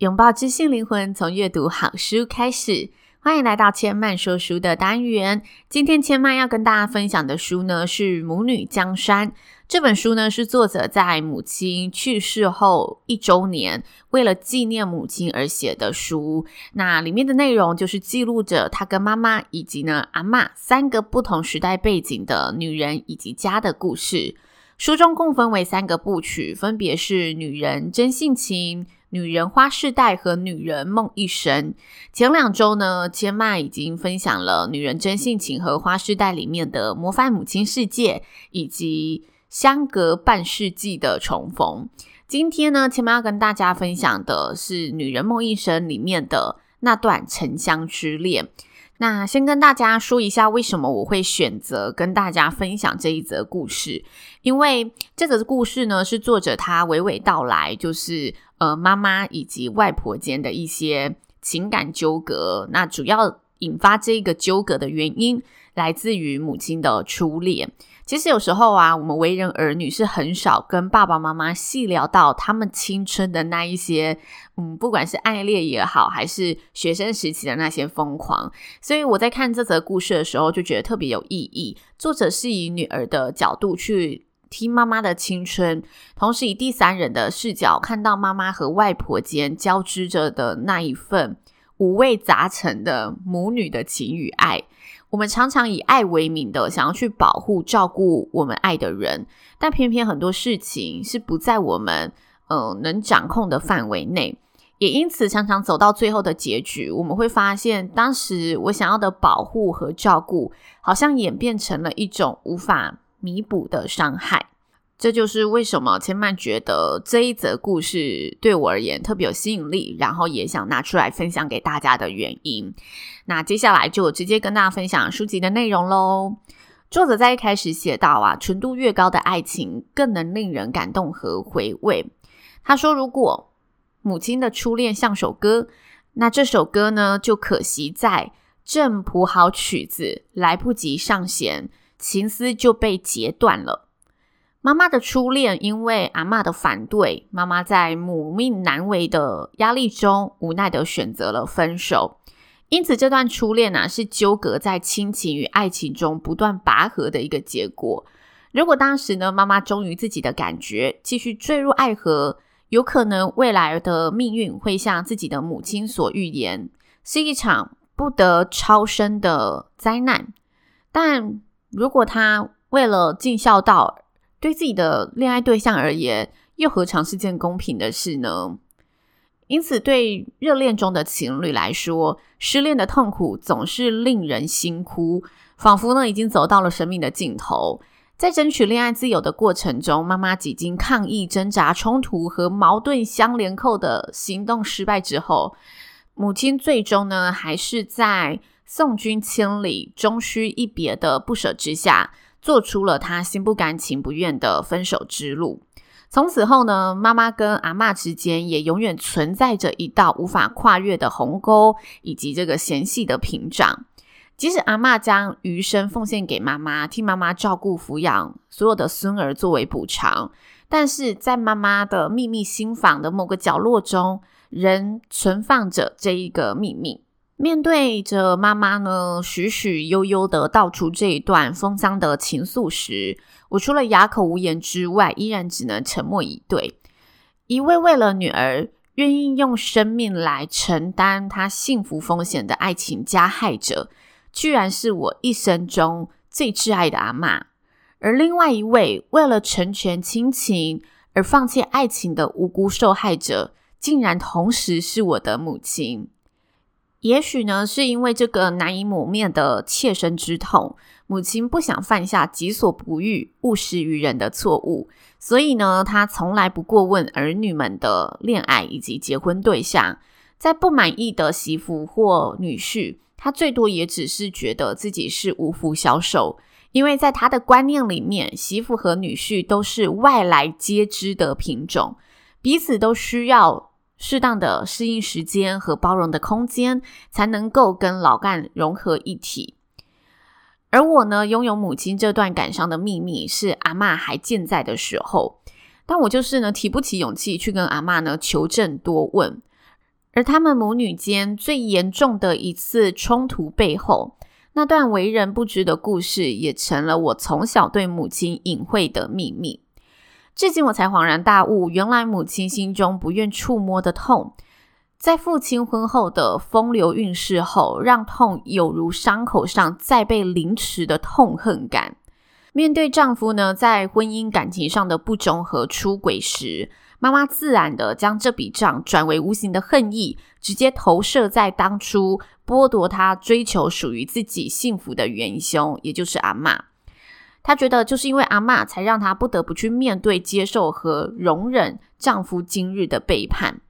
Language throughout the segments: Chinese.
拥抱知性灵魂，从阅读好书开始。欢迎来到千曼说书的单元。今天千曼要跟大家分享的书呢，是《母女江山》。这本书呢，是作者在母亲去世后一周年，为了纪念母亲而写的书。那里面的内容就是记录着她跟妈妈以及呢阿嬷三个不同时代背景的女人以及家的故事。书中共分为三个部曲，分别是女人真性情。女人花世代和女人梦一生。前两周呢，千麦已经分享了女人真性情和花世代里面的模范母亲世界，以及相隔半世纪的重逢。今天呢，千麦要跟大家分享的是女人梦一生里面的那段城乡之恋。那先跟大家说一下，为什么我会选择跟大家分享这一则故事？因为这则故事呢，是作者他娓娓道来，就是呃妈妈以及外婆间的一些情感纠葛。那主要引发这个纠葛的原因，来自于母亲的初恋。其实有时候啊，我们为人儿女是很少跟爸爸妈妈细聊到他们青春的那一些，嗯，不管是爱恋也好，还是学生时期的那些疯狂。所以我在看这则故事的时候，就觉得特别有意义。作者是以女儿的角度去听妈妈的青春，同时以第三人的视角看到妈妈和外婆间交织着的那一份五味杂陈的母女的情与爱。我们常常以爱为名的想要去保护、照顾我们爱的人，但偏偏很多事情是不在我们呃能掌控的范围内，也因此常常走到最后的结局，我们会发现，当时我想要的保护和照顾，好像演变成了一种无法弥补的伤害。这就是为什么千嫚觉得这一则故事对我而言特别有吸引力，然后也想拿出来分享给大家的原因。那接下来就直接跟大家分享书籍的内容喽。作者在一开始写到啊，纯度越高的爱情更能令人感动和回味。他说，如果母亲的初恋像首歌，那这首歌呢，就可惜在正谱好曲子来不及上弦，情丝就被截断了。妈妈的初恋，因为阿嬷的反对，妈妈在母命难违的压力中，无奈的选择了分手。因此，这段初恋呢、啊，是纠葛在亲情与爱情中不断拔河的一个结果。如果当时呢，妈妈忠于自己的感觉，继续坠入爱河，有可能未来的命运会像自己的母亲所预言，是一场不得超生的灾难。但如果他为了尽孝道，对自己的恋爱对象而言，又何尝是件公平的事呢？因此，对热恋中的情侣来说，失恋的痛苦总是令人心哭，仿佛呢已经走到了生命的尽头。在争取恋爱自由的过程中，妈妈几经抗议、挣扎、冲突和矛盾相连扣的行动失败之后，母亲最终呢，还是在送君千里、终须一别的不舍之下。做出了他心不甘情不愿的分手之路。从此后呢，妈妈跟阿嬷之间也永远存在着一道无法跨越的鸿沟，以及这个纤细的屏障。即使阿嬷将余生奉献给妈妈，替妈妈照顾抚养所有的孙儿作为补偿，但是在妈妈的秘密心房的某个角落中，仍存放着这一个秘密。面对着妈妈呢，许许悠悠的道出这一段风霜的情愫时，我除了哑口无言之外，依然只能沉默以对。一位为了女儿愿意用生命来承担她幸福风险的爱情加害者，居然是我一生中最挚爱的阿嬷；而另外一位为了成全亲情而放弃爱情的无辜受害者，竟然同时是我的母亲。也许呢，是因为这个难以抹灭的切身之痛，母亲不想犯下己所不欲、勿施于人的错误，所以呢，她从来不过问儿女们的恋爱以及结婚对象。在不满意的媳妇或女婿，她最多也只是觉得自己是无福消受，因为在她的观念里面，媳妇和女婿都是外来皆知的品种，彼此都需要适当的适应时间和包容的空间，才能够跟老干融合一体。而我呢，拥有母亲这段感伤的秘密，是阿嬷还健在的时候，但我就是呢，提不起勇气去跟阿嬷呢求证多问。而他们母女间最严重的一次冲突背后，那段为人不知的故事，也成了我从小对母亲隐晦的秘密。至今我才恍然大悟，原来母亲心中不愿触摸的痛，在父亲婚后的风流韵事后，让痛有如伤口上再被凌迟的痛恨感。面对丈夫呢，在婚姻感情上的不忠和出轨时，妈妈自然的将这笔账转为无形的恨意，直接投射在当初剥夺她追求属于自己幸福的元凶，也就是阿嬷。她觉得就是因为阿嬷，才让她不得不去面对、接受和容忍丈夫今日的背叛。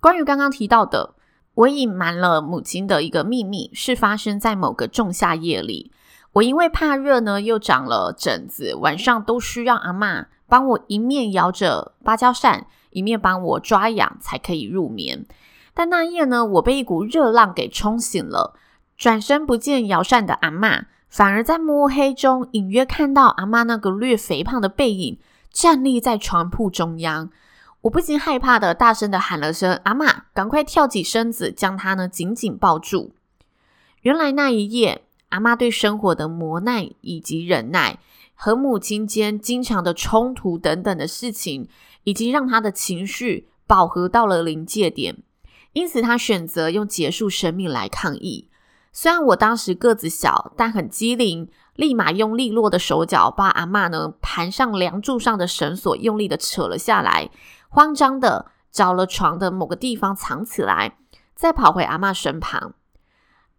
关于刚刚提到的，我隐瞒了母亲的一个秘密，是发生在某个仲夏夜里。我因为怕热呢，又长了疹子，晚上都需要阿嬷。帮我一面摇着芭蕉扇，一面帮我抓痒，才可以入眠。但那夜呢，我被一股热浪给冲醒了，转身不见摇扇的阿嬷，反而在摸黑中隐约看到阿嬷那个略肥胖的背影站立在床铺中央。我不禁害怕的大声的喊了声“阿嬷”，赶快跳起身子，将她呢紧紧抱住。原来那一夜，阿妈对生活的磨难以及忍耐。和母亲间经常的冲突等等的事情，已经让他的情绪饱和到了临界点，因此他选择用结束生命来抗议。虽然我当时个子小，但很机灵，立马用利落的手脚把阿嬷呢盘上梁柱上的绳索用力的扯了下来，慌张的找了床的某个地方藏起来，再跑回阿嬷身旁。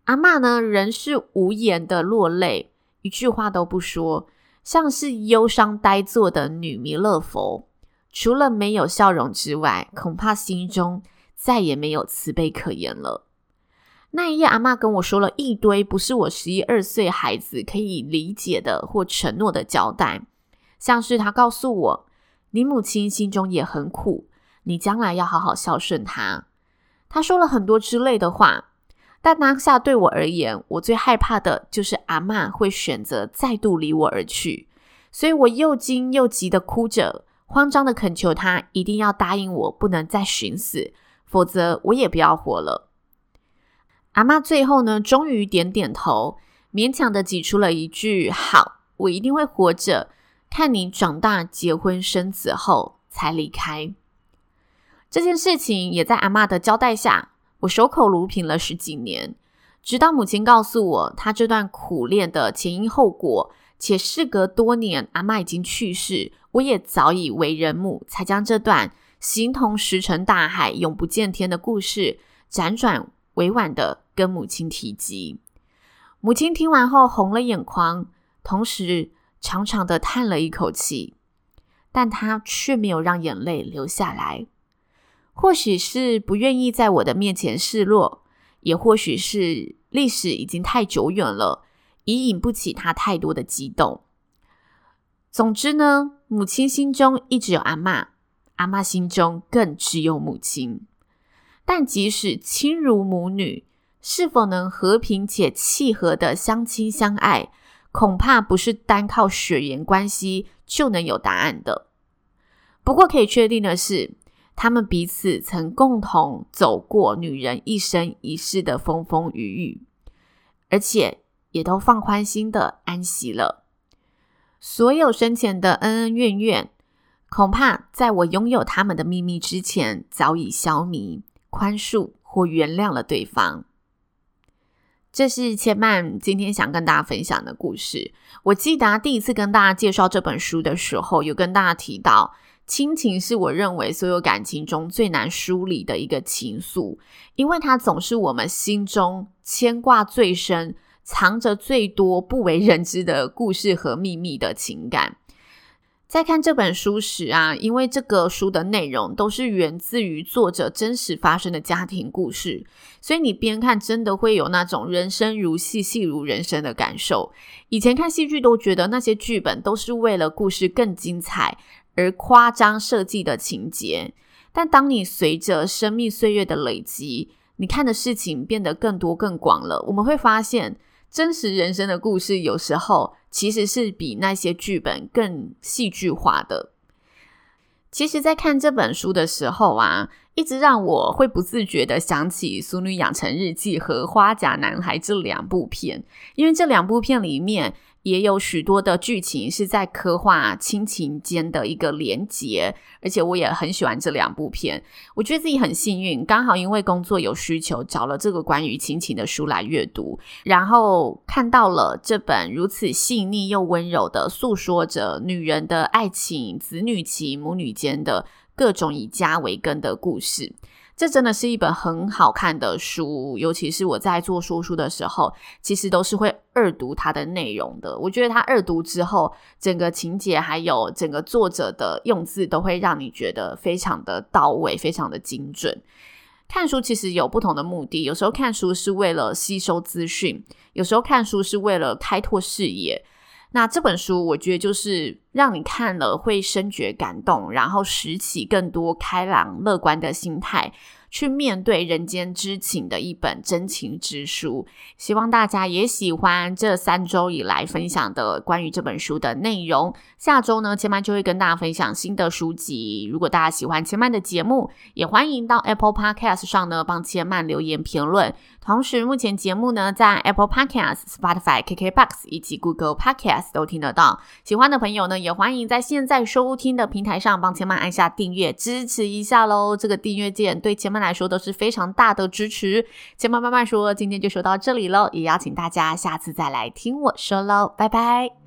阿嬷呢仍是无言的落泪，一句话都不说。像是忧伤呆坐的女弥勒佛，除了没有笑容之外，恐怕心中再也没有慈悲可言了。那一夜，阿嬷跟我说了一堆不是我十一二岁孩子可以理解的或承诺的交代，像是她告诉我：“你母亲心中也很苦，你将来要好好孝顺她。”她说了很多之类的话。但当下对我而言，我最害怕的就是阿嬷会选择再度离我而去，所以我又惊又急的哭着，慌张的恳求她一定要答应我，不能再寻死，否则我也不要活了。阿嬷最后呢，终于点点头，勉强的挤出了一句：“好，我一定会活着，看你长大结婚生子后才离开。”这件事情也在阿嬷的交代下。我守口如瓶了十几年，直到母亲告诉我她这段苦恋的前因后果，且事隔多年，阿嬷已经去世，我也早已为人母，才将这段形同石沉大海、永不见天的故事，辗转委婉的跟母亲提及。母亲听完后红了眼眶，同时长长的叹了一口气，但她却没有让眼泪流下来。或许是不愿意在我的面前示弱，也或许是历史已经太久远了，已引不起她太多的激动。总之呢，母亲心中一直有阿嬷，阿嬷心中更只有母亲。但即使亲如母女，是否能和平且契合的相亲相爱，恐怕不是单靠血缘关系就能有答案的。不过可以确定的是，他们彼此曾共同走过女人一生一世的风风雨雨，而且也都放宽心的安息了。所有生前的恩恩怨怨，恐怕在我拥有他们的秘密之前，早已消弭、宽恕或原谅了对方。这是千曼今天想跟大家分享的故事。我记得第一次跟大家介绍这本书的时候，有跟大家提到。亲情是我认为所有感情中最难梳理的一个情愫，因为它总是我们心中牵挂最深、藏着最多不为人知的故事和秘密的情感。在看这本书时啊，因为这个书的内容都是源自于作者真实发生的家庭故事，所以你边看真的会有那种人生如戏，戏如人生的感受。以前看戏剧都觉得那些剧本都是为了故事更精彩而夸张设计的情节，但当你随着生命岁月的累积，你看的事情变得更多更广了，我们会发现。真实人生的故事，有时候其实是比那些剧本更戏剧化的。其实，在看这本书的时候啊，一直让我会不自觉的想起《俗女养成日记》和《花甲男孩》这两部片，因为这两部片里面。也有许多的剧情是在刻画亲情间的一个连结，而且我也很喜欢这两部片。我觉得自己很幸运，刚好因为工作有需求，找了这个关于亲情的书来阅读，然后看到了这本如此细腻又温柔的诉说着女人的爱情、子女情、母女间的各种以家为根的故事。这真的是一本很好看的书，尤其是我在做说书的时候，其实都是会二读它的内容的。我觉得它二读之后，整个情节还有整个作者的用字，都会让你觉得非常的到位，非常的精准。看书其实有不同的目的，有时候看书是为了吸收资讯，有时候看书是为了开拓视野。那这本书，我觉得就是让你看了会深觉感动，然后拾起更多开朗乐观的心态。去面对人间之情的一本真情之书，希望大家也喜欢这三周以来分享的关于这本书的内容。下周呢，千曼就会跟大家分享新的书籍。如果大家喜欢千曼的节目，也欢迎到 Apple Podcast 上呢帮千曼留言评论。同时，目前节目呢在 Apple Podcast、Spotify、KKBox 以及 Google Podcast 都听得到。喜欢的朋友呢，也欢迎在现在收听的平台上帮千曼按下订阅，支持一下喽。这个订阅键对千曼来说都是非常大的支持。千曼慢慢说，今天就说到这里喽，也邀请大家下次再来听我说喽，拜拜。